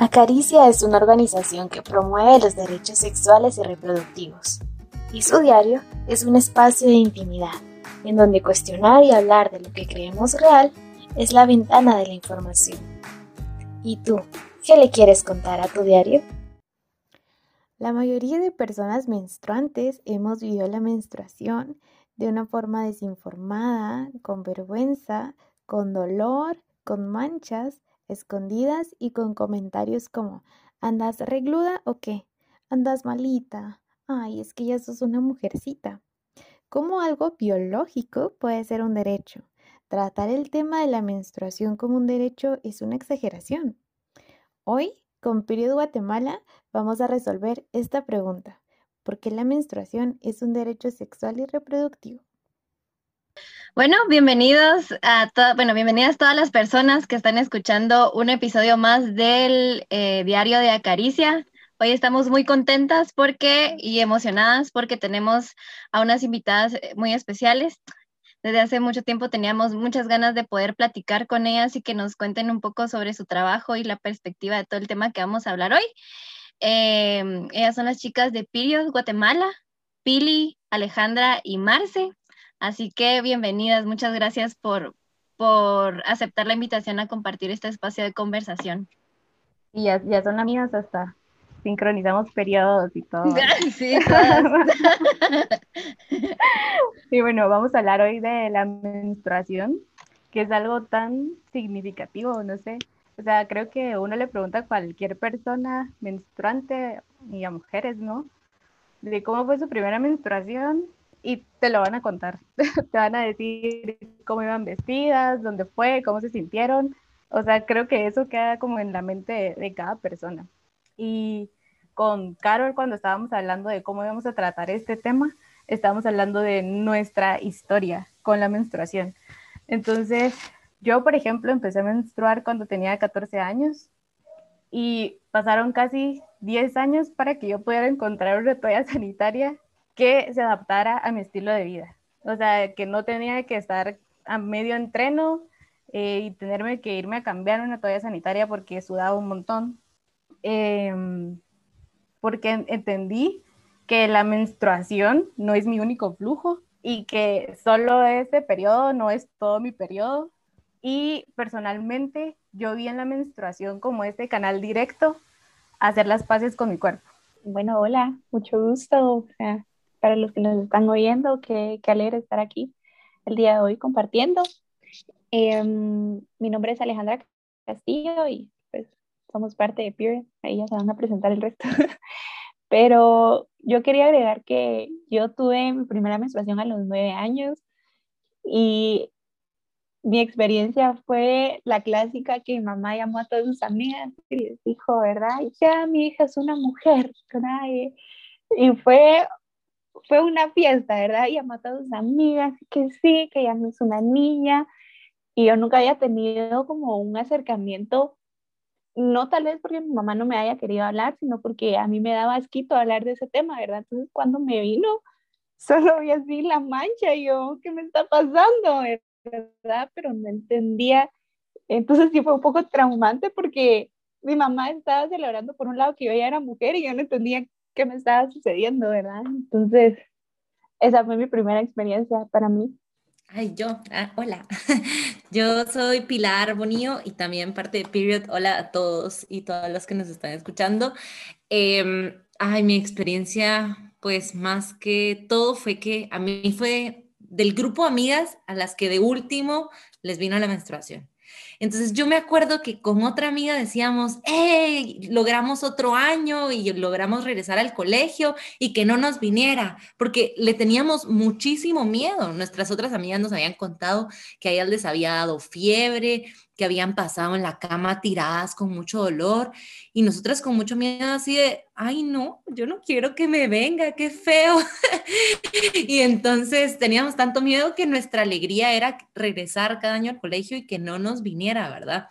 Acaricia es una organización que promueve los derechos sexuales y reproductivos, y su diario es un espacio de intimidad, en donde cuestionar y hablar de lo que creemos real es la ventana de la información. ¿Y tú, qué le quieres contar a tu diario? La mayoría de personas menstruantes hemos vivido la menstruación de una forma desinformada, con vergüenza, con dolor, con manchas, escondidas y con comentarios como ¿andas regluda o qué? ¿Andas malita? Ay, es que ya sos una mujercita. ¿Cómo algo biológico puede ser un derecho? Tratar el tema de la menstruación como un derecho es una exageración. Hoy, con Period Guatemala, vamos a resolver esta pregunta. ¿Por qué la menstruación es un derecho sexual y reproductivo? Bueno, bienvenidos a bueno, bienvenidas todas las personas que están escuchando un episodio más del eh, Diario de Acaricia. Hoy estamos muy contentas porque y emocionadas porque tenemos a unas invitadas eh, muy especiales. Desde hace mucho tiempo teníamos muchas ganas de poder platicar con ellas y que nos cuenten un poco sobre su trabajo y la perspectiva de todo el tema que vamos a hablar hoy. Em, ellas son las chicas de Pirios, Guatemala, Pili, Alejandra y Marce. Así que bienvenidas, muchas gracias por, por aceptar la invitación a compartir este espacio de conversación. Y ya, ya son amigas hasta sincronizamos periodos y todo. Sí, y bueno, vamos a hablar hoy de la menstruación, que es algo tan significativo, no sé. O sea, creo que uno le pregunta a cualquier persona menstruante y a mujeres, ¿no? De cómo fue su primera menstruación y te lo van a contar. te van a decir cómo iban vestidas, dónde fue, cómo se sintieron. O sea, creo que eso queda como en la mente de, cada persona. Y con Carol, cuando estábamos hablando de cómo íbamos a tratar este tema, estábamos hablando de nuestra historia con la menstruación. Entonces, yo, por ejemplo, empecé a menstruar cuando tenía 14 años y pasaron casi 10 años para que yo pudiera encontrar una toalla sanitaria que se adaptara a mi estilo de vida. O sea, que no tenía que estar a medio entreno eh, y tenerme que irme a cambiar una toalla sanitaria porque sudaba un montón. Em, porque entendí que la menstruación no es mi único flujo y que solo ese periodo no es todo mi periodo. Y personalmente yo vi en la menstruación como este canal directo a hacer las paces con mi cuerpo. Bueno, hola, mucho gusto para los que nos están oyendo, qué, qué alegre estar aquí el día de hoy compartiendo. Em, mi nombre es Alejandra Castillo y pues somos parte de Peer, ahí ya se van a presentar el resto. Pero yo quería agregar que yo tuve mi primera menstruación a los nueve años y mi experiencia fue la clásica que mi mamá llamó a todas sus amigas y les dijo, ¿verdad? Ya mi hija es una mujer, ¿verdad? y fue fue una fiesta, ¿verdad? Y a a sus amigas, que sí, que ya no es una niña. Y yo nunca había tenido como un acercamiento, no tal vez porque mi mamá no me haya querido hablar, sino porque a mí me daba asquito hablar de ese tema, ¿verdad? Entonces cuando me vino, solo vi así la mancha y yo, ¿qué me está pasando? ¿Verdad? Pero no entendía. Entonces sí fue un poco traumante porque mi mamá estaba celebrando por un lado que yo ya era mujer y yo no entendía qué me estaba sucediendo, ¿verdad? Entonces, esa fue mi primera experiencia para mí. Ay, yo, ah, hola. Yo soy Pilar Bonillo y también parte de Period. Hola a todos y todas las que nos están escuchando. Em, ay, mi experiencia, pues más que todo fue que a mí fue del grupo de amigas a las que de último les vino la menstruación. Entonces yo me acuerdo que con otra amiga decíamos, hey, logramos otro año y logramos regresar al colegio y que no nos viniera, porque le teníamos muchísimo miedo. Nuestras otras amigas nos habían contado que a ellas les había dado fiebre, que habían pasado en la cama tiradas con mucho dolor y nosotras con mucho miedo así de, ay no, yo no quiero que me venga, qué feo. y entonces teníamos tanto miedo que nuestra alegría era regresar cada año al colegio y que no nos viniera, ¿verdad?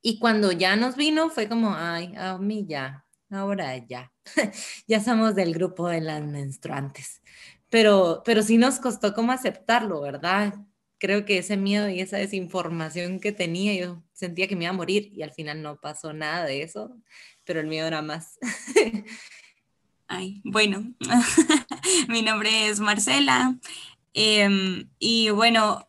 Y cuando ya nos vino fue como, ay, a mí ya, ahora ya, ya somos del grupo de las menstruantes. Pero, pero sí nos costó como aceptarlo, ¿verdad? Creo que ese miedo y esa desinformación que tenía, yo sentía que me iba a morir y al final no pasó nada de eso, pero el miedo era más. Ay, bueno, mi nombre es Marcela em, y bueno,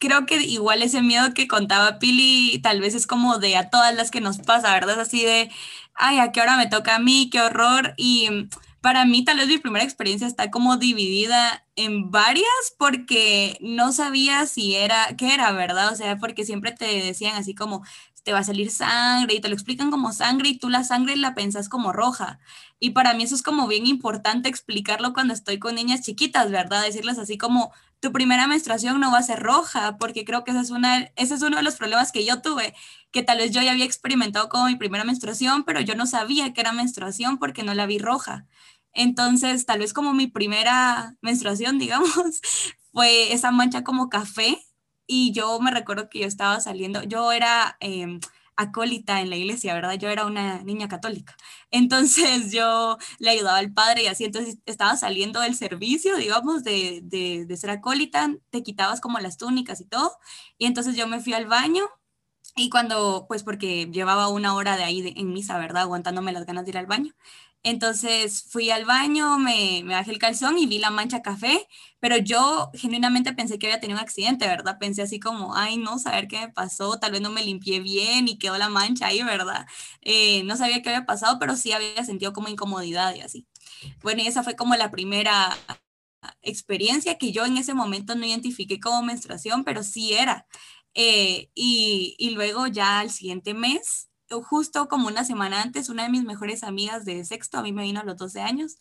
creo que igual ese miedo que contaba Pili tal vez es como de a todas las que nos pasa, ¿verdad? Así de, ay, ¿a qué hora me toca a mí? ¡Qué horror! Y para mí tal vez mi primera experiencia está como dividida en varias porque no sabía si era, qué era, ¿verdad? O sea, porque siempre te decían así como, te va a salir sangre y te lo explican como sangre y tú la sangre la pensas como roja. Y para mí eso es como bien importante explicarlo cuando estoy con niñas chiquitas, ¿verdad? Decirles así como, tu primera menstruación no va a ser roja, porque creo que ese es, una, ese es uno de los problemas que yo tuve, que tal vez yo ya había experimentado como mi primera menstruación, pero yo no sabía que era menstruación porque no la vi roja. Entonces, tal vez como mi primera menstruación, digamos, fue esa mancha como café y yo me recuerdo que yo estaba saliendo, yo era... Eh, acólita en la iglesia, ¿verdad? Yo era una niña católica. Entonces yo le ayudaba al padre y así, entonces estaba saliendo del servicio, digamos, de, de, ser acólita, te quitabas como las túnicas y todo. Y entonces yo me fui al baño y cuando, pues porque llevaba una hora de ahí en misa, ¿verdad? Aguantándome las ganas de ir al baño. Entonces fui al baño, me, bajé el calzón y vi la mancha café, pero yo genuinamente pensé que había tenido un accidente, ¿verdad? Pensé así como, ay, no, saber qué me pasó, tal vez no me limpié bien y quedó la mancha ahí, ¿verdad? Eh, no sabía qué había pasado, pero sí había sentido como incomodidad y así. Bueno, y esa fue como la primera experiencia que yo en ese momento no identifiqué como menstruación, pero sí era. Eh, y, y luego ya al siguiente mes justo como una semana antes, una de mis mejores amigas de sexto, a mí me vino a los 12 años,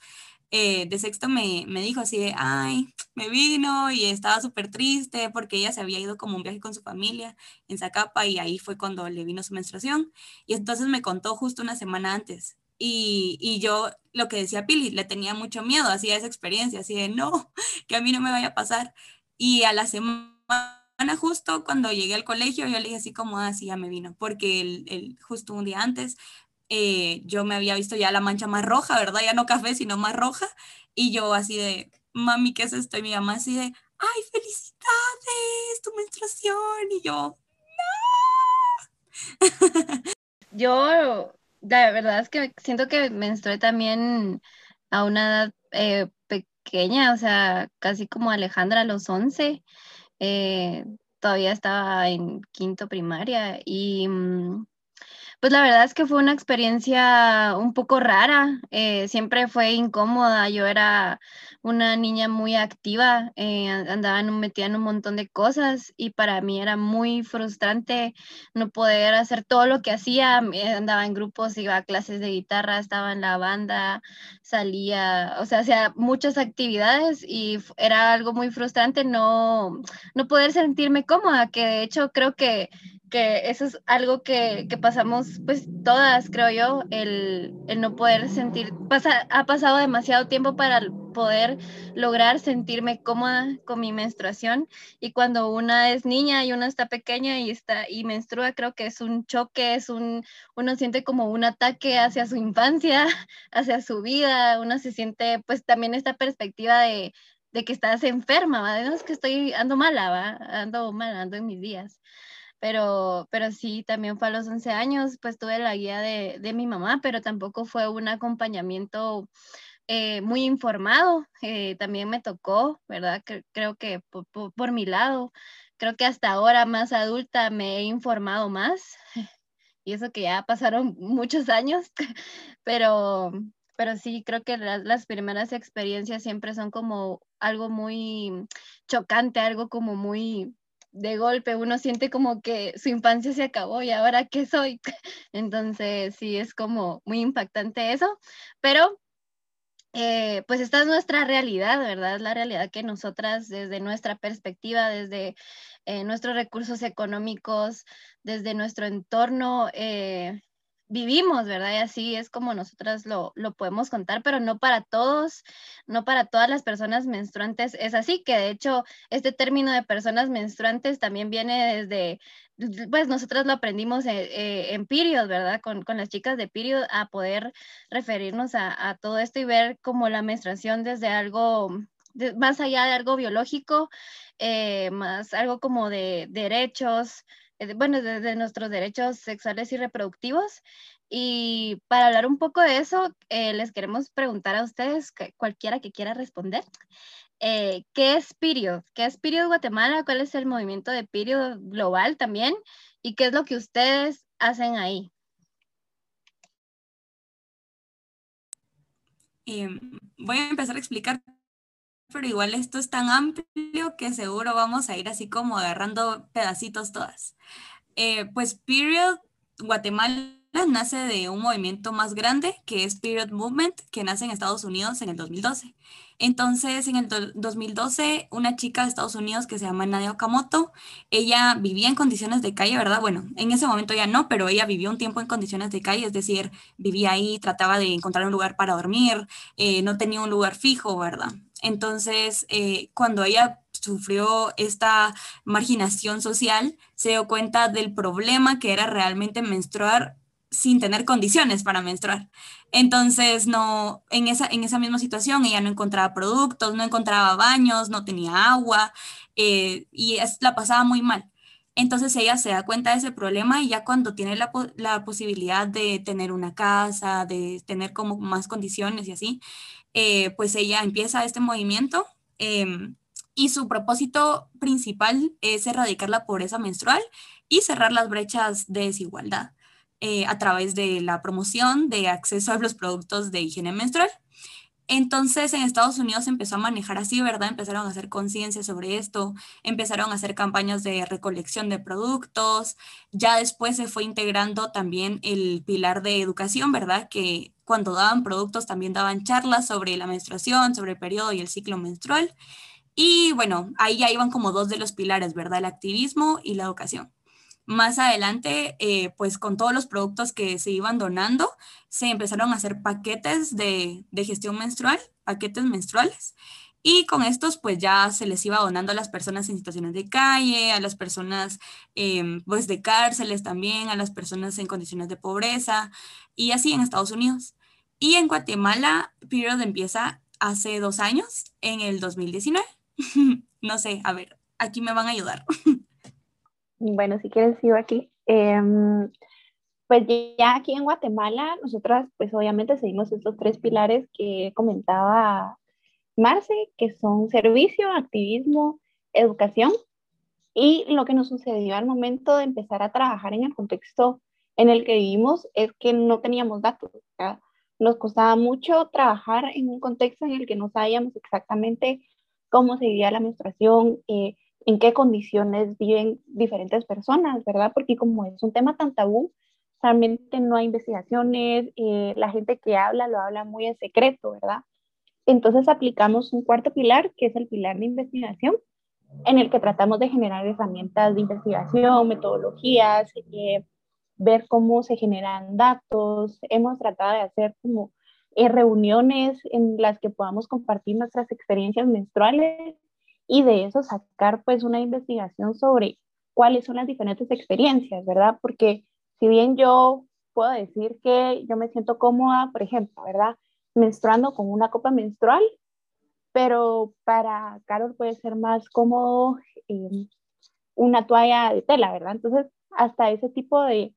eh, de sexto me, me, dijo así de, ay, me vino y estaba súper triste porque ella se había ido como un viaje con su familia en Zacapa y ahí fue cuando le vino su menstruación. Y entonces me contó justo una semana antes. Y, y yo, lo que decía Pili, le tenía mucho miedo, hacía esa experiencia, así de, no, que a mí no me vaya a pasar. Y a la semana justo cuando llegué al colegio, yo le dije así como, así ah, ya me vino, porque el, justo un día antes eh, yo me había visto ya la mancha más roja, ¿verdad? Ya no café, sino más roja. Y yo así de, mami, ¿qué es esto? Y mi mamá así de, ay, felicidades, tu menstruación. Y yo, no. yo, la verdad es que siento que menstrué también a una edad eh, pequeña, o sea, casi como Alejandra a los 11. Eh, todavía estaba en quinto primaria y mm, pues la verdad es que fue una experiencia un poco rara, eh, siempre fue incómoda, yo era una niña muy activa, eh, andaba metida en un montón de cosas y para mí era muy frustrante no poder hacer todo lo que hacía, andaba en grupos, iba a clases de guitarra, estaba en la banda, salía, o sea, hacía muchas actividades y era algo muy frustrante no, no poder sentirme cómoda, que de hecho creo que que eso es algo que, que, pasamos pues todas, creo yo, el, el no poder sentir, pasa, ha pasado demasiado tiempo para poder lograr sentirme cómoda con mi menstruación y cuando una es niña y una está pequeña y está y menstrua, creo que es un choque, es un, uno siente como un ataque hacia su infancia, hacia su vida, uno se siente pues también esta perspectiva de, de que estás enferma, ¿va? es que estoy, ando mala, ¿va? ando mal, ando en mis días pero, pero sí, también fue a los 11 años, pues tuve la guía de, de mi mamá, pero tampoco fue un acompañamiento eh, muy informado, eh, también me tocó, ¿verdad? creo que por, por, mi lado, creo que hasta ahora más adulta me he informado más, y eso que ya pasaron muchos años, pero, pero sí, creo que las, las primeras experiencias siempre son como algo muy chocante, algo como muy de golpe uno siente como que su infancia se acabó y ahora qué soy. Entonces sí es como muy impactante eso, pero eh, pues esta es nuestra realidad, ¿verdad? Es la realidad que nosotras desde nuestra perspectiva, desde eh, nuestros recursos económicos, desde nuestro entorno, eh, vivimos, ¿verdad? Y así es como nosotras lo, lo, podemos contar, pero no para todos, no para todas las personas menstruantes es así, que de hecho este término de personas menstruantes también viene desde, pues nosotras lo aprendimos en, eh, en Period, ¿verdad? Con, con, las chicas de Period a poder referirnos a, a todo esto y ver como la menstruación desde algo, más allá de algo biológico, eh, más algo como de derechos, eh, bueno, de, nuestros derechos sexuales y reproductivos. Y para hablar un poco de eso, eh, les queremos preguntar a ustedes, cualquiera que quiera responder, eh, ¿qué es Period? ¿Qué es Period Guatemala? ¿Cuál es el movimiento de Period global también? ¿Y qué es lo que ustedes hacen ahí? Em, voy a empezar a explicar, pero igual esto es tan amplio que seguro vamos a ir así como agarrando pedacitos todas. Eh, pues Period Guatemala nace de un movimiento más grande que es Period Movement, que nace en Estados Unidos en el 2012. Entonces, en el 2012, una chica de Estados Unidos que se llama Nadia Okamoto, ella vivía en condiciones de calle, ¿verdad? Bueno, en ese momento ya no, pero ella vivió un tiempo en condiciones de calle, es decir, vivía ahí, trataba de encontrar un lugar para dormir, eh, no tenía un lugar fijo, ¿verdad? Entonces, eh, cuando ella sufrió esta marginación social, se dio cuenta del problema que era realmente menstruar sin tener condiciones para menstruar. Entonces, no, en esa, en esa misma situación, ella no encontraba productos, no encontraba baños, no tenía agua eh, y es, la pasaba muy mal. Entonces ella se da cuenta de ese problema y ya cuando tiene la, la posibilidad de tener una casa, de tener como más condiciones y así, eh, pues ella empieza este movimiento em, y su propósito principal es erradicar la pobreza menstrual y cerrar las brechas de desigualdad. Eh, a través de la promoción de acceso a los productos de higiene menstrual. Entonces en Estados Unidos empezó a manejar así, ¿verdad? Empezaron a hacer conciencia sobre esto, empezaron a hacer campañas de recolección de productos, ya después se fue integrando también el pilar de educación, ¿verdad? Que cuando daban productos también daban charlas sobre la menstruación, sobre el periodo y el ciclo menstrual. Y bueno, ahí ya iban como dos de los pilares, ¿verdad? El activismo y la educación. Más adelante, eh, pues con todos los productos que se iban donando, se empezaron a hacer paquetes de, gestión menstrual, paquetes menstruales. Y con estos, pues ya se les iba donando a las personas en situaciones de calle, a las personas em, pues de cárceles también, a las personas en condiciones de pobreza, y así en Estados Unidos. Y en Guatemala, Period empieza hace dos años, en el 2019. no sé, a ver, aquí me van a ayudar. Bueno, si quieres sigo aquí. Em, pues ya aquí en Guatemala, nosotras pues obviamente seguimos estos tres pilares que comentaba Marce, que son servicio, activismo, educación. Y lo que nos sucedió al momento de empezar a trabajar en el contexto en el que vivimos es que no teníamos datos. Nos costaba mucho trabajar en un contexto en el que no sabíamos exactamente cómo se vivía la menstruación, eh, en qué condiciones viven diferentes personas, ¿verdad? Porque como es un tema tan tabú, realmente no hay investigaciones, eh, la gente que habla lo habla muy en secreto, ¿verdad? Entonces aplicamos un cuarto pilar, que es el pilar de investigación, en el que tratamos de generar herramientas de investigación, metodologías, eh, ver cómo se generan datos. Hemos tratado de hacer como eh, reuniones en las que podamos compartir nuestras experiencias menstruales y de eso sacar pues una investigación sobre cuáles son las diferentes experiencias, ¿verdad? Porque si bien yo puedo decir que yo me siento cómoda, por ejemplo, ¿verdad? Menstruando con una copa menstrual, pero para Carol puede ser más cómodo em, una toalla de tela, ¿verdad? Entonces, hasta ese tipo de,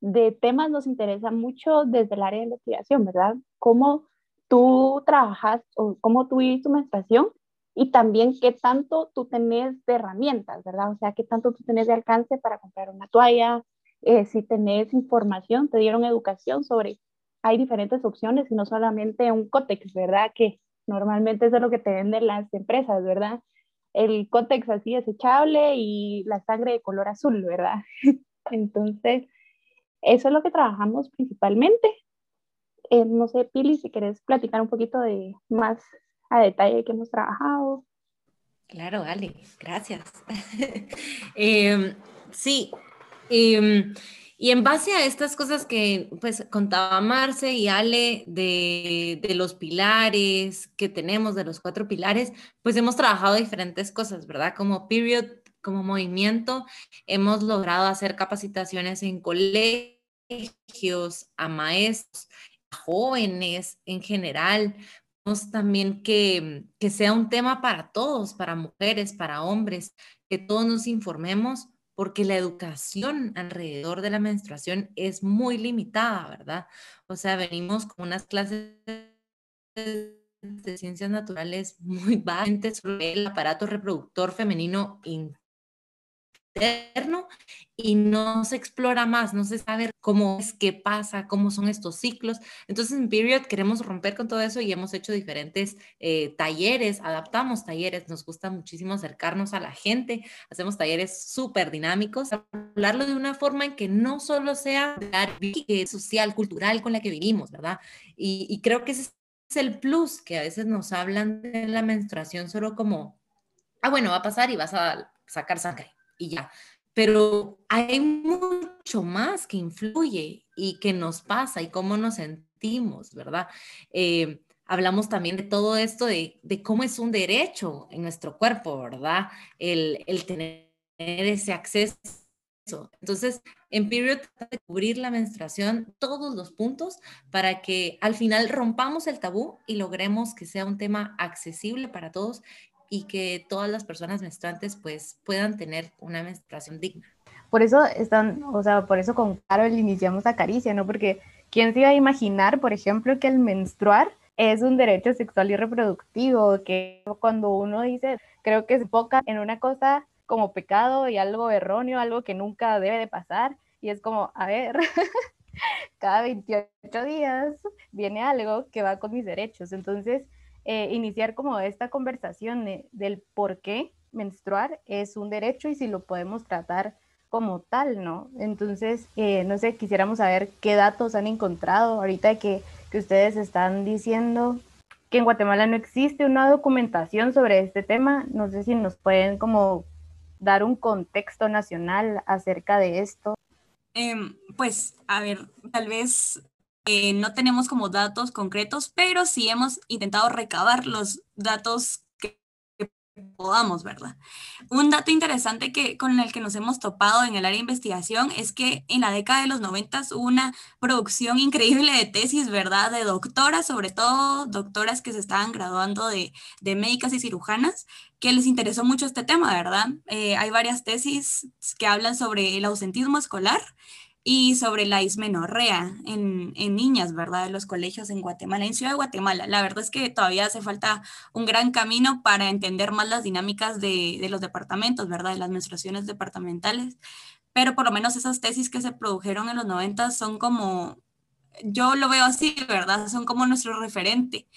de temas nos interesa mucho desde el área de investigación, ¿verdad? Cómo tú trabajas o cómo tú vives tu menstruación y también qué tanto tú tenés de herramientas, ¿verdad? O sea, qué tanto tú tenés de alcance para comprar una toalla, eh, si tenés información, te dieron educación sobre, hay diferentes opciones y no solamente un cótex, ¿verdad? Que normalmente es de lo que te venden las empresas, ¿verdad? El cótex así desechable y la sangre de color azul, ¿verdad? Entonces, eso es lo que trabajamos principalmente. Eh, no sé, Pili, si querés platicar un poquito de más a detalle que hemos trabajado. Claro, Ale, gracias. Em, sí, em, y en base a estas cosas que pues contaba Marce y Ale de, de, los pilares que tenemos, de los cuatro pilares, pues hemos trabajado diferentes cosas, ¿verdad? Como period, como movimiento, hemos logrado hacer capacitaciones en colegios, a maestros, jóvenes en general, también que, que sea un tema para todos, para mujeres, para hombres, que todos nos informemos porque la educación alrededor de la menstruación es muy limitada, ¿verdad? O sea, venimos con unas clases de ciencias naturales muy básicas sobre el aparato reproductor femenino interno y no se explora más, no se sabe cómo es, qué pasa, cómo son estos ciclos. Entonces en Period queremos romper con todo eso y hemos hecho diferentes eh, talleres, adaptamos talleres, nos gusta muchísimo acercarnos a la gente, hacemos talleres súper dinámicos, hablarlo de una forma en que no solo sea social, cultural con la que vivimos, ¿verdad? Y, y creo que ese es el plus, que a veces nos hablan de la menstruación solo como, ah, bueno, va a pasar y vas a sacar sangre y ya. Pero hay mucho más que influye y que nos pasa y cómo nos sentimos, ¿verdad? Eh, hablamos también de todo esto, de, cómo es un derecho en nuestro cuerpo, ¿verdad? El, tener ese acceso. Entonces, en Period de cubrir la menstruación, todos los puntos, para que al final rompamos el tabú y logremos que sea un tema accesible para todos y que todas las personas menstruantes pues puedan tener una menstruación digna. Por eso están, o sea, por eso con Carol iniciamos Acaricia, ¿no? Porque ¿quién se iba a imaginar, por ejemplo, que el menstruar es un derecho sexual y reproductivo? Que cuando uno dice, creo que se enfoca en una cosa como pecado y algo erróneo, algo que nunca debe de pasar, y es como, a ver, cada 28 días viene algo que va con mis derechos. Entonces, eh, iniciar como esta conversación del por qué menstruar es un derecho y si lo podemos tratar como tal, ¿no? Entonces, eh, no sé, quisiéramos saber qué datos han encontrado ahorita que, que ustedes están diciendo que en Guatemala no existe una documentación sobre este tema. No sé si nos pueden como dar un contexto nacional acerca de esto. Em, pues, a ver, tal vez eh, no tenemos como datos concretos, pero sí hemos intentado recabar los datos que, podamos, ¿verdad? Un dato interesante que, con el que nos hemos topado en el área de investigación es que en la década de los 90 hubo una producción increíble de tesis, ¿verdad? De doctoras, sobre todo doctoras que se estaban graduando de, de médicas y cirujanas, que les interesó mucho este tema, ¿verdad? Eh, hay varias tesis que hablan sobre el ausentismo escolar y sobre la ismenorrea en, en, niñas, ¿verdad? De los colegios en Guatemala, en Ciudad de Guatemala. La verdad es que todavía hace falta un gran camino para entender más las dinámicas de, de los departamentos, ¿verdad? De las menstruaciones departamentales. Pero por lo menos esas tesis que se produjeron en los 90 son como, yo lo veo así, ¿verdad? Son como nuestro referente,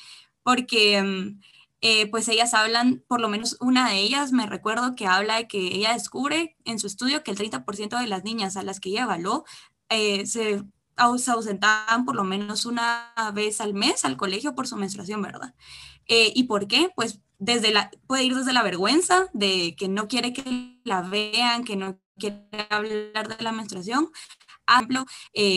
porque... Eh, pues ellas hablan, por lo menos una de ellas, me recuerdo que habla de que ella descubre en su estudio que el 30% de las niñas a las que ella evaluó eh, se, ausentaban por lo menos una vez al mes al colegio por su menstruación, ¿verdad? Eh, ¿Y por qué? Pues desde la, puede ir desde la vergüenza de que no quiere que la vean, que no quiere hablar de la menstruación, ejemplo,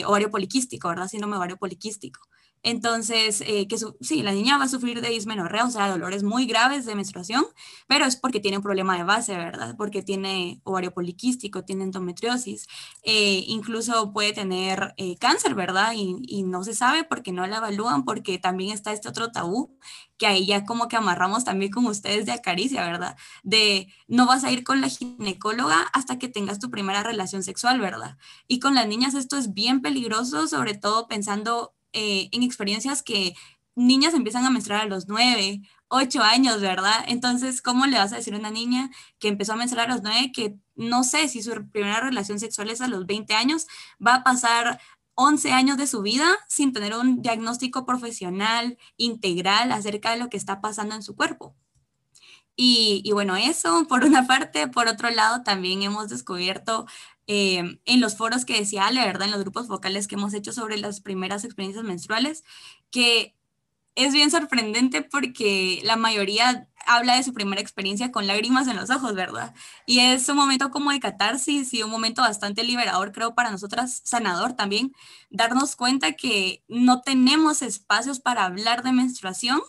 ovario poliquístico, ¿verdad? Síndrome ovario poliquístico. Entonces, eh, que sí, la niña va a sufrir de dismenorrea, o sea, dolores muy graves de menstruación, pero es porque tiene un problema de base, ¿verdad? Porque tiene ovario poliquístico, tiene endometriosis, eh, incluso puede tener eh, cáncer, ¿verdad? Y, y, no se sabe porque no la evalúan, porque también está este otro tabú que ahí ya como que amarramos también con ustedes de acaricia, ¿verdad? De no vas a ir con la ginecóloga hasta que tengas tu primera relación sexual, ¿verdad? Y con las niñas esto es bien peligroso, sobre todo pensando eh, en experiencias que niñas empiezan a menstruar a los 9, 8 años, ¿verdad? Entonces, ¿cómo le vas a decir a una niña que empezó a menstruar a los 9 que no sé si su primera relación sexual es a los 20 años, va a pasar 11 años de su vida sin tener un diagnóstico profesional integral acerca de lo que está pasando en su cuerpo? Y, bueno, eso por una parte. Por otro lado, también hemos descubierto eh, en los foros que decía Ale, ¿verdad? En los grupos vocales que hemos hecho sobre las primeras experiencias menstruales, que es bien sorprendente porque la mayoría habla de su primera experiencia con lágrimas en los ojos, ¿verdad? Y es un momento como de catarsis y un momento bastante liberador, creo, para nosotras, sanador también, darnos cuenta que no tenemos espacios para hablar de menstruación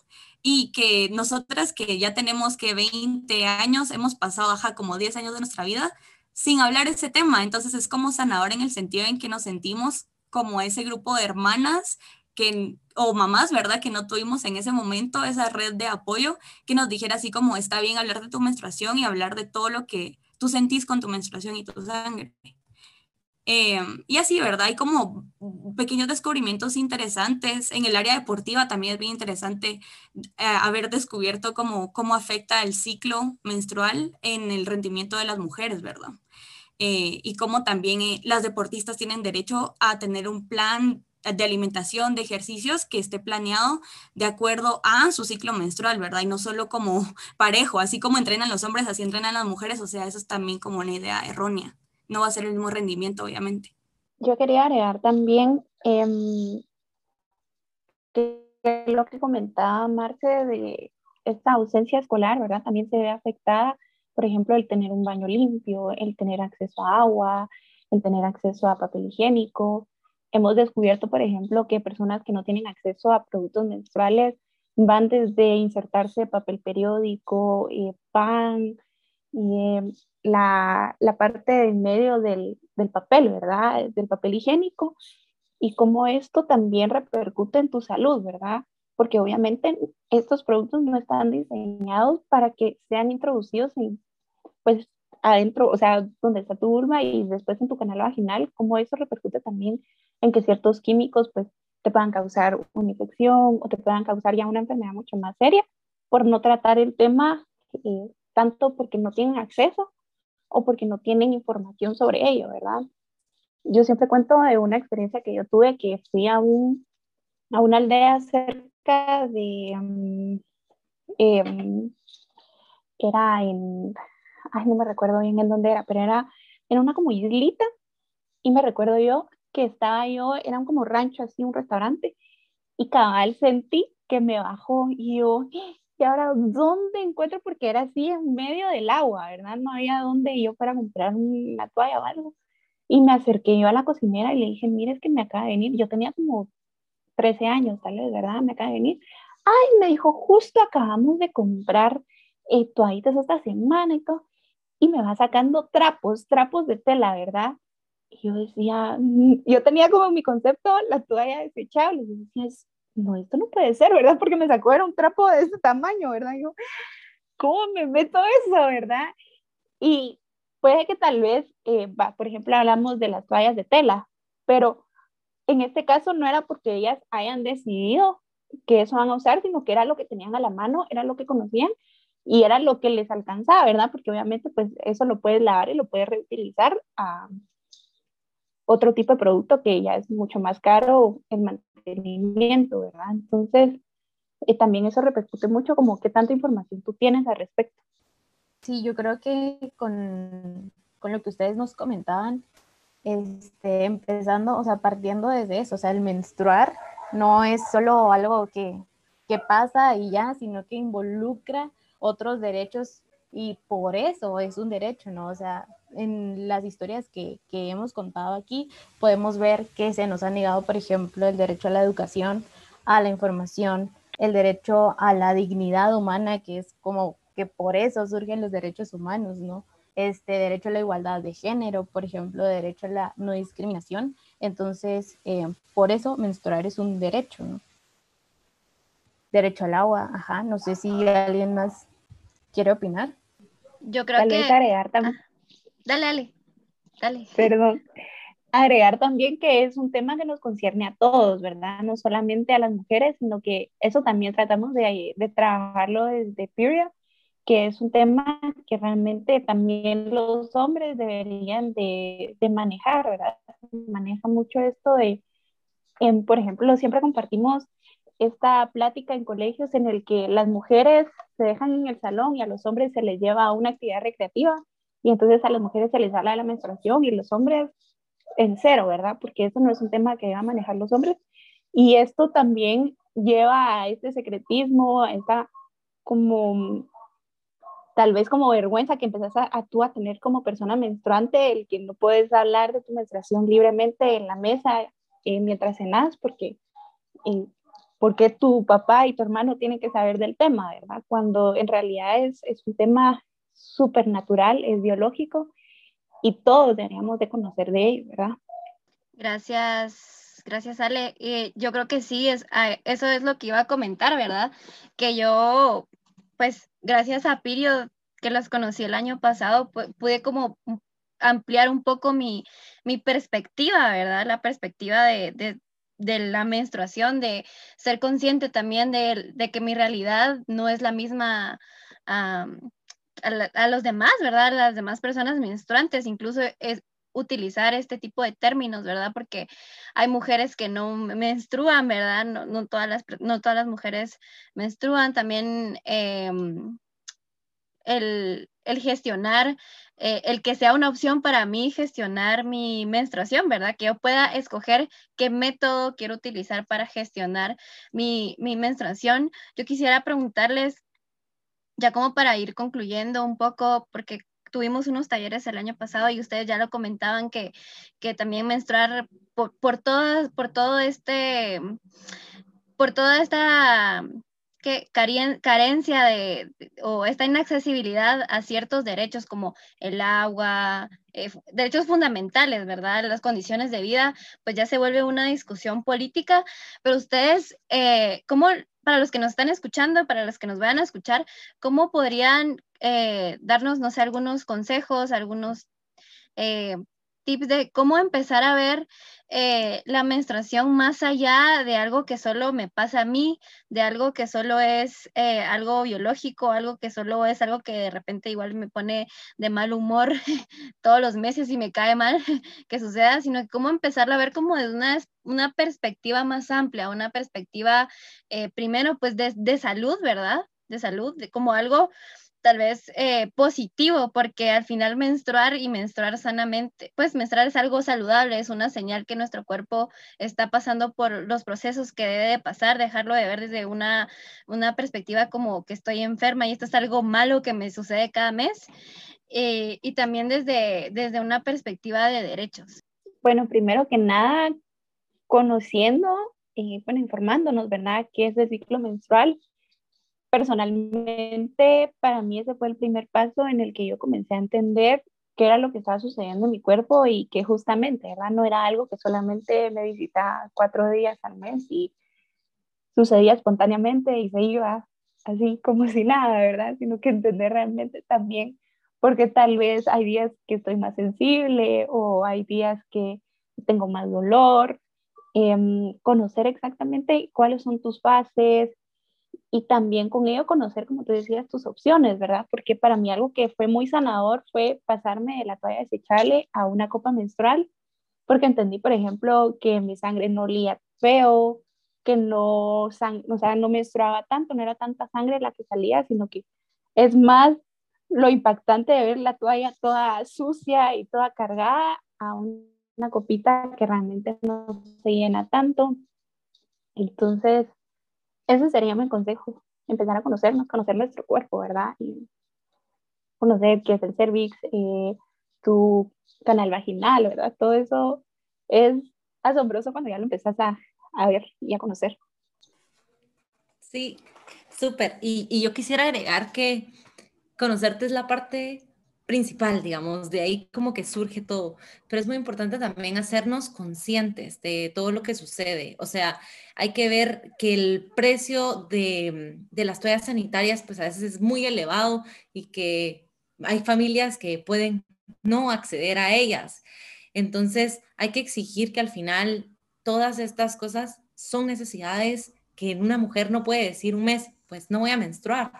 y que nosotras que ya tenemos que 20 años, hemos pasado, ajá, como 10 años de nuestra vida, sin hablar ese tema. Entonces es como sanador en el sentido en que nos sentimos como ese grupo de hermanas que, o mamás, ¿verdad? Que no tuvimos en ese momento esa red de apoyo que nos dijera así como está bien hablar de tu menstruación y hablar de todo lo que tú sentís con tu menstruación y tu sangre. Eh, y así, ¿verdad? Hay como pequeños descubrimientos interesantes. En el área deportiva también es bien interesante eh, haber descubierto cómo, cómo afecta el ciclo menstrual en el rendimiento de las mujeres, ¿verdad? Eh, y cómo también las deportistas tienen derecho a tener un plan de alimentación, de ejercicios que esté planeado de acuerdo a su ciclo menstrual, ¿verdad? Y no solo como parejo, así como entrenan los hombres, así entrenan las mujeres, o sea, eso es también como una idea errónea no va a ser el mismo rendimiento, obviamente. Yo quería agregar también que lo que comentaba Marce de esta ausencia escolar, ¿verdad? También se ve afectada, por ejemplo, el tener un baño limpio, el tener acceso a agua, el tener acceso a papel higiénico. Hemos descubierto, por ejemplo, que personas que no tienen acceso a productos menstruales van desde insertarse papel periódico, eh, pan, eh, la, la, parte del medio del, del, papel, ¿verdad? Del papel higiénico y cómo esto también repercute en tu salud, ¿verdad? Porque obviamente estos productos no están diseñados para que sean introducidos en, pues, adentro, o sea, donde está tu vulva y después en tu canal vaginal, cómo eso repercute también en que ciertos químicos, pues, te puedan causar una infección o te puedan causar ya una enfermedad mucho más seria por no tratar el tema eh, tanto porque no tienen acceso o porque no tienen información sobre ello, ¿verdad? Yo siempre cuento de una experiencia que yo tuve que fui a, un, a una aldea cerca de, mm, em, era en, ay, no me recuerdo bien en dónde era, pero era, era una como islita y me recuerdo yo que estaba yo, era como rancho así, un restaurante, y cabal sentí que me bajó y yo, y ahora, ¿dónde encuentro? Porque era así en medio del agua, ¿verdad? No había dónde yo para comprar una toalla o algo. Y me acerqué yo a la cocinera y le dije, mire, es que me acaba de venir. Yo tenía como 13 años, tal vez, ¿verdad? Me acaba de venir. Ay, me dijo, justo acabamos de comprar eh, toallitas esta semana y todo. Y me va sacando trapos, trapos de tela, ¿verdad? Y yo decía, mm", yo tenía como mi concepto la toalla desechable. Y yo decía, no, esto no puede ser, ¿verdad? Porque me sacó un trapo de ese tamaño, ¿verdad? yo, ¿cómo me meto eso, verdad? Y puede que tal vez, eh, por ejemplo, hablamos de las toallas de tela, pero en este caso no era porque ellas hayan decidido que eso van a usar, sino que era lo que tenían a la mano, era lo que conocían y era lo que les alcanzaba, ¿verdad? Porque obviamente pues eso lo puedes lavar y lo puedes reutilizar a otro tipo de producto que ya es mucho más caro el mantenimiento, ¿verdad? Entonces, eh, también eso repercute mucho como qué tanta información tú tienes al respecto. Sí, yo creo que con, con lo que ustedes nos comentaban, este, empezando, o sea, partiendo desde eso, o sea, el menstruar no es solo algo que, que pasa y ya, sino que involucra otros derechos y por eso es un derecho, ¿no? O sea, en las historias que, que, hemos contado aquí, podemos ver que se nos ha negado, por ejemplo, el derecho a la educación, a la información, el derecho a la dignidad humana, que es como que por eso surgen los derechos humanos, ¿no? Este derecho a la igualdad de género, por ejemplo, derecho a la no discriminación. Entonces, eh, por eso menstruar es un derecho, ¿no? Derecho al agua, ajá, no sé si alguien más quiere opinar. Yo creo que... agregar también. Dale, dale, dale. Perdón. Agregar también que es un tema que nos concierne a todos, ¿verdad? No solamente a las mujeres, sino que eso también tratamos de, de trabajarlo desde Period, que es un tema que realmente también los hombres deberían de, de manejar, ¿verdad? Maneja mucho esto de, por ejemplo, siempre compartimos esta plática en colegios en el que las mujeres se dejan en el salón y a los hombres se les lleva a una actividad recreativa y entonces a las mujeres se les habla de la menstruación y los hombres en cero, ¿verdad? Porque eso no es un tema que deban manejar los hombres. Y esto también lleva a este secretismo, a esta como tal vez como vergüenza que empezás a, tú a tener como persona menstruante, el que no puedes hablar de tu menstruación libremente en la mesa eh, mientras cenas, porque, eh, porque tu papá y tu hermano tienen que saber del tema, ¿verdad? Cuando en realidad es, es un tema supernatural, es biológico y todos deberíamos de conocer de ello, ¿verdad? Gracias, gracias Ale. yo creo que sí, es, eso es lo que iba a comentar, ¿verdad? Que yo, pues gracias a Pirio, que las conocí el año pasado, pude como ampliar un poco mi, perspectiva, ¿verdad? La perspectiva de, la menstruación, de ser consciente también de, que mi realidad no es la misma a, los demás, ¿verdad? Las demás personas menstruantes, incluso es utilizar este tipo de términos, ¿verdad? Porque hay mujeres que no menstruan, ¿verdad? No, todas, las, no todas las mujeres menstruan. También em, el, gestionar, eh, el que sea una opción para mí gestionar mi menstruación, ¿verdad? Que yo pueda escoger qué método quiero utilizar para gestionar mi, mi menstruación. Yo quisiera preguntarles, ya como para ir concluyendo un poco, porque tuvimos unos talleres el año pasado y ustedes ya lo comentaban que, que también menstruar por, por, todo, por todo este, por toda esta que carencia de, o esta inaccesibilidad a ciertos derechos como el agua, eh, derechos fundamentales, ¿verdad? Las condiciones de vida, pues ya se vuelve una discusión política, pero ustedes, eh, ¿cómo, para los que nos están escuchando, para los que nos vayan a escuchar, cómo podrían eh, darnos, no sé, algunos consejos, algunos tips de cómo empezar a ver eh, la menstruación más allá de algo que solo me pasa a mí, de algo que solo es eh, algo biológico, algo que solo es algo que de repente igual me pone de mal humor todos los meses y me cae mal que suceda, sino cómo empezar a ver como desde una, una perspectiva más amplia, una perspectiva eh, primero pues de, de salud, ¿verdad? De salud, de como algo tal vez eh, positivo, porque al final menstruar y menstruar sanamente, pues menstruar es algo saludable, es una señal que nuestro cuerpo está pasando por los procesos que debe de pasar, dejarlo de ver desde una, una perspectiva como que estoy enferma y esto es algo malo que me sucede cada mes, eh, y también desde, desde una perspectiva de derechos. Bueno, primero que nada, conociendo y eh, bueno, informándonos, ¿verdad?, qué es el ciclo menstrual personalmente, para mí ese fue el primer paso en el que yo comencé a entender qué era lo que estaba sucediendo en mi cuerpo y que justamente, ¿verdad? No era algo que solamente me visitaba cuatro días al mes y sucedía espontáneamente y se iba así como si nada, ¿verdad? Sino que entender realmente también porque tal vez hay días que estoy más sensible o hay días que tengo más dolor, em, conocer exactamente cuáles son tus fases, y también con ello conocer, como tú decías, tus opciones, ¿verdad? Porque para mí algo que fue muy sanador fue pasarme de la toalla desechable a una copa menstrual, porque entendí, por ejemplo, que mi sangre no olía feo, que no, o sea, no menstruaba tanto, no era tanta sangre la que salía, sino que es más lo impactante de ver la toalla toda sucia y toda cargada a una copita que realmente no se llena tanto. Entonces, ese sería mi consejo, empezar a conocernos, conocer nuestro cuerpo, ¿verdad? Y conocer qué es el cervix, eh, tu canal vaginal, ¿verdad? Todo eso es asombroso cuando ya lo empezás a, ver y a conocer. Sí, súper. Y, y yo quisiera agregar que conocerte es la parte principal, digamos, de ahí como que surge todo, pero es muy importante también hacernos conscientes de todo lo que sucede, o sea, hay que ver que el precio de, de las toallas sanitarias pues a veces es muy elevado y que hay familias que pueden no acceder a ellas, entonces hay que exigir que al final todas estas cosas son necesidades que una mujer no puede decir un mes, pues no voy a menstruar,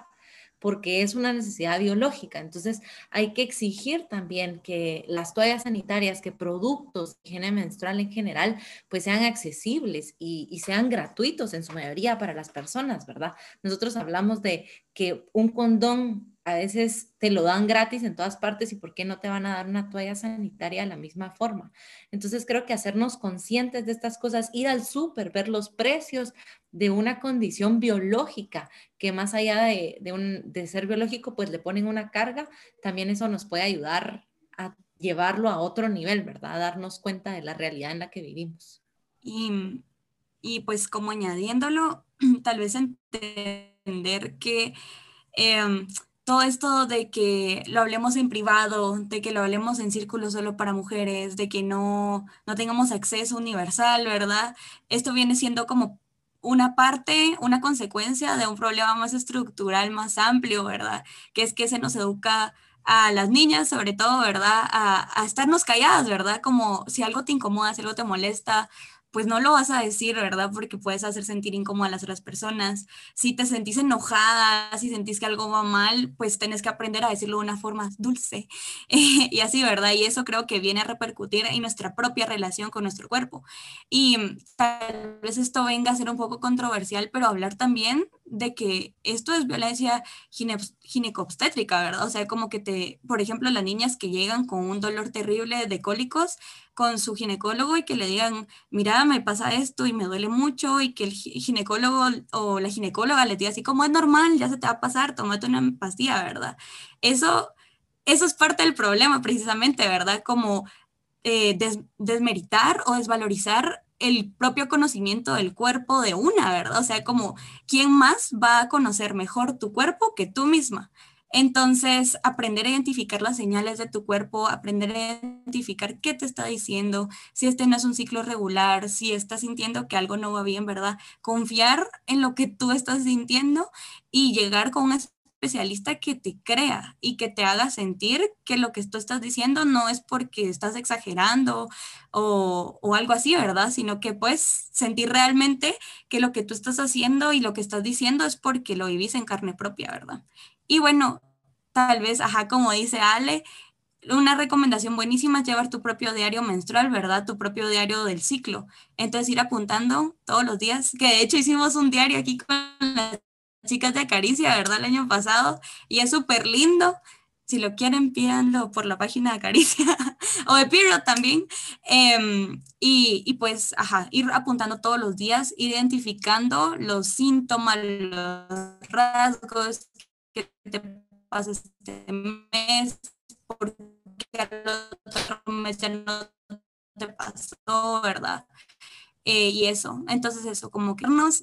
porque es una necesidad biológica. Entonces, hay que exigir también que las toallas sanitarias, que productos de higiene menstrual en general, pues sean accesibles y, y, sean gratuitos en su mayoría para las personas, ¿verdad? Nosotros hablamos de que un condón a veces te lo dan gratis en todas partes y por qué no te van a dar una toalla sanitaria de la misma forma. Entonces creo que hacernos conscientes de estas cosas, ir al súper, ver los precios de una condición biológica, que más allá de, un, de ser biológico, pues le ponen una carga, también eso nos puede ayudar a llevarlo a otro nivel, ¿verdad? A darnos cuenta de la realidad en la que vivimos. Y, y pues como añadiéndolo, tal vez entender que... Eh, todo esto de que lo hablemos en privado, de que lo hablemos en círculo solo para mujeres, de que no, no tengamos acceso universal, ¿verdad? Esto viene siendo como una parte, una consecuencia de un problema más estructural, más amplio, ¿verdad? Que es que se nos educa a las niñas, sobre todo, ¿verdad? A, a estarnos calladas, ¿verdad? Como si algo te incomoda, si algo te molesta, pues no lo vas a decir, ¿verdad? Porque puedes hacer sentir incómoda a las otras personas. Si te sentís enojada, si sentís que algo va mal, pues tenés que aprender a decirlo de una forma dulce. y así, ¿verdad? Y eso creo que viene a repercutir en nuestra propia relación con nuestro cuerpo. Y tal vez esto venga a ser un poco controversial, pero hablar también de que esto es violencia ginecobstétrica, ¿verdad? O sea, como que te, por ejemplo, las niñas que llegan con un dolor terrible de cólicos con su ginecólogo y que le digan, mira, me pasa esto y me duele mucho y que el ginecólogo o la ginecóloga le diga así como es normal, ya se te va a pasar, tómate una pastilla, ¿verdad? Eso, eso es parte del problema precisamente, ¿verdad? Como eh, desmeritar o desvalorizar el propio conocimiento del cuerpo de una, ¿verdad? O sea, como, ¿quién más va a conocer mejor tu cuerpo que tú misma? Entonces, aprender a identificar las señales de tu cuerpo, aprender a identificar qué te está diciendo, si este no es un ciclo regular, si estás sintiendo que algo no va bien, ¿verdad? Confiar en lo que tú estás sintiendo y llegar con una especialista que te crea y que te haga sentir que lo que tú estás diciendo no es porque estás exagerando o, o, algo así, ¿verdad? Sino que puedes sentir realmente que lo que tú estás haciendo y lo que estás diciendo es porque lo vivís en carne propia, ¿verdad? Y bueno, tal vez, ajá, como dice Ale, una recomendación buenísima es llevar tu propio diario menstrual, ¿verdad? Tu propio diario del ciclo. Entonces ir apuntando todos los días, que de hecho hicimos un diario aquí con las chicas de Acaricia, ¿verdad? El año pasado, y es súper lindo. Si lo quieren, pídanlo por la página de Acaricia o de Period también. Em, y, y, pues, ajá, ir apuntando todos los días, identificando los síntomas, los rasgos que te pasa este mes, porque al otro mes ya no te pasó, ¿verdad? Eh, y eso, entonces eso, como que nos...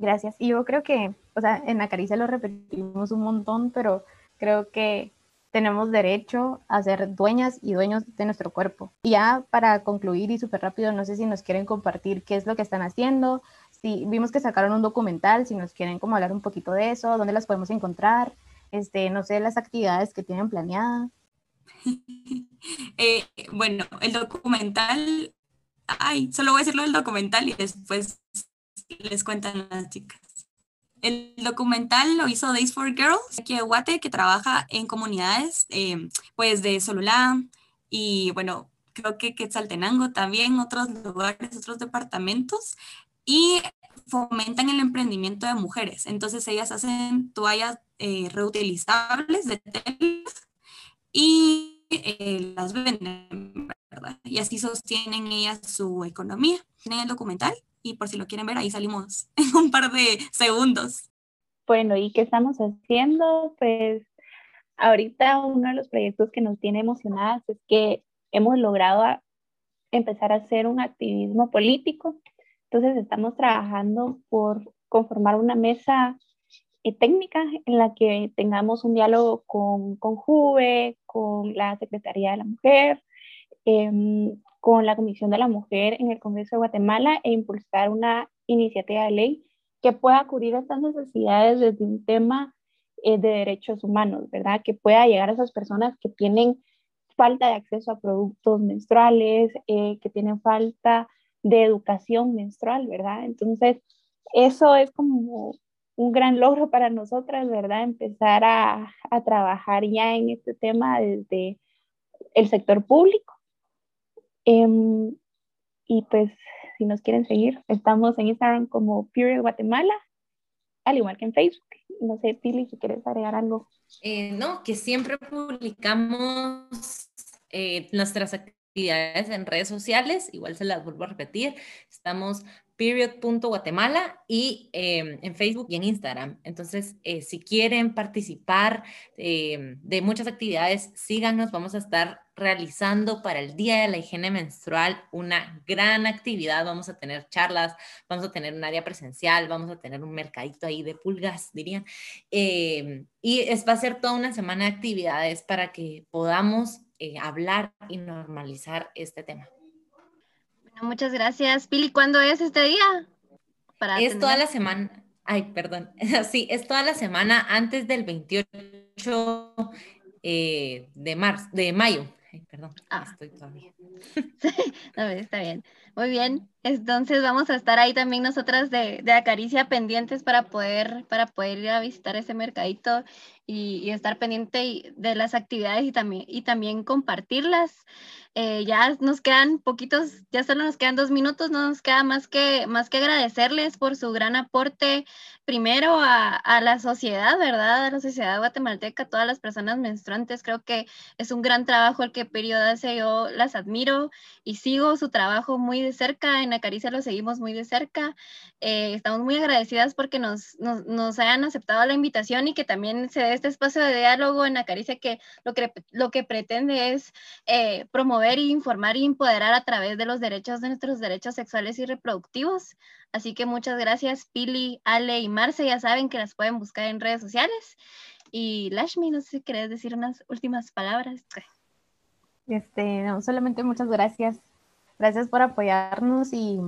Gracias. Y yo creo que, o sea, en la caricia lo repetimos un montón, pero creo que tenemos derecho a ser dueñas y dueños de nuestro cuerpo. Y ya para concluir y súper rápido, no sé si nos quieren compartir qué es lo que están haciendo. Si vimos que sacaron un documental, si nos quieren como hablar un poquito de eso, dónde las podemos encontrar, este, no sé, las actividades que tienen planeadas. Eh, bueno, el documental, ay, solo voy a decirlo del documental y después les cuentan las chicas. El documental lo hizo Days for Girls, aquí Guate, que trabaja en comunidades eh, pues de Sololá y bueno, creo que Quetzaltenango también, otros lugares, otros departamentos, y fomentan el emprendimiento de mujeres. Entonces ellas hacen toallas eh, reutilizables de tela y eh, las venden, ¿verdad? Y así sostienen ellas su economía. Tienen el documental y por si lo quieren ver, ahí salimos en un par de segundos. Bueno, ¿y qué estamos haciendo? Pues ahorita uno de los proyectos que nos tiene emocionadas es que hemos logrado empezar a hacer un activismo político. Entonces estamos trabajando por conformar una mesa eh, técnica en la que tengamos un diálogo con, con JUVE, con la Secretaría de la Mujer, em, con la Comisión de la Mujer en el Congreso de Guatemala e impulsar una iniciativa de ley que pueda cubrir estas necesidades desde un tema eh, de derechos humanos, ¿verdad? Que pueda llegar a esas personas que tienen falta de acceso a productos menstruales, eh, que tienen falta de educación menstrual, ¿verdad? Entonces, eso es como un gran logro para nosotras, ¿verdad? Empezar a, a trabajar ya en este tema desde el sector público Em, y pues, si nos quieren seguir, estamos en Instagram como Period Guatemala, al igual que en Facebook. No sé, Pili, si quieres agregar algo. Eh, no, que siempre publicamos eh, nuestras actividades en redes sociales, igual se las vuelvo a repetir, estamos period.guatemala y em, en Facebook y en Instagram. Entonces, eh, si quieren participar em, de muchas actividades, síganos. Vamos a estar realizando para el Día de la Higiene Menstrual una gran actividad. Vamos a tener charlas, vamos a tener un área presencial, vamos a tener un mercadito ahí de pulgas, dirían. Em, y es, va a ser toda una semana de actividades para que podamos eh, hablar y normalizar este tema muchas gracias. Pili, ¿cuándo es este día? para... Es toda la semana, ay, perdón, sí, es toda la semana antes del 28 eh, de marzo, de mayo. Ay, perdón, ah. estoy todavía. está bien. Muy bien. Entonces vamos a estar ahí también nosotras de, de, Acaricia pendientes para poder, para poder ir a visitar ese mercadito y, y estar pendiente de las actividades y también, y también compartirlas. Eh, ya nos quedan poquitos, ya solo nos quedan dos minutos, no nos queda más que, más que agradecerles por su gran aporte primero a, a, la sociedad, ¿verdad? A la sociedad guatemalteca, todas las personas menstruantes. Creo que es un gran trabajo el que Periodo hace, yo las admiro y sigo su trabajo muy de cerca, en Acaricia lo seguimos muy de cerca. Eh, estamos muy agradecidas porque nos, nos, nos, hayan aceptado la invitación y que también se dé este espacio de diálogo en Acaricia que lo que, lo que pretende es eh, promover y informar y empoderar a través de los derechos de nuestros derechos sexuales y reproductivos. Así que muchas gracias Pili, Ale y Marce, ya saben que las pueden buscar en redes sociales. Y Lashmi, no sé si querés decir unas últimas palabras. Este, no, solamente muchas gracias. Gracias por apoyarnos y,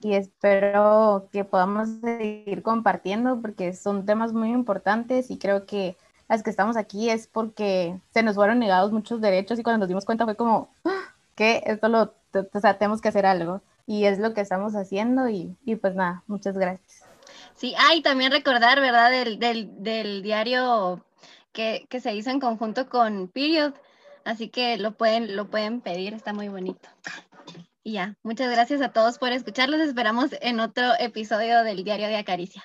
y espero que podamos seguir compartiendo porque son temas muy importantes y creo que las que estamos aquí es porque se nos fueron negados muchos derechos y cuando nos dimos cuenta fue como ¡Ah! que esto lo, o sea, tenemos que hacer algo y es lo que estamos haciendo y, y pues nada, muchas gracias. Sí, ah, y también recordar, ¿verdad? Del, del, del diario que, que, se hizo en conjunto con Period, así que lo pueden, lo pueden pedir, está muy bonito. Y ya, muchas gracias a todos por escucharlos, esperamos en otro episodio del diario de Acaricia.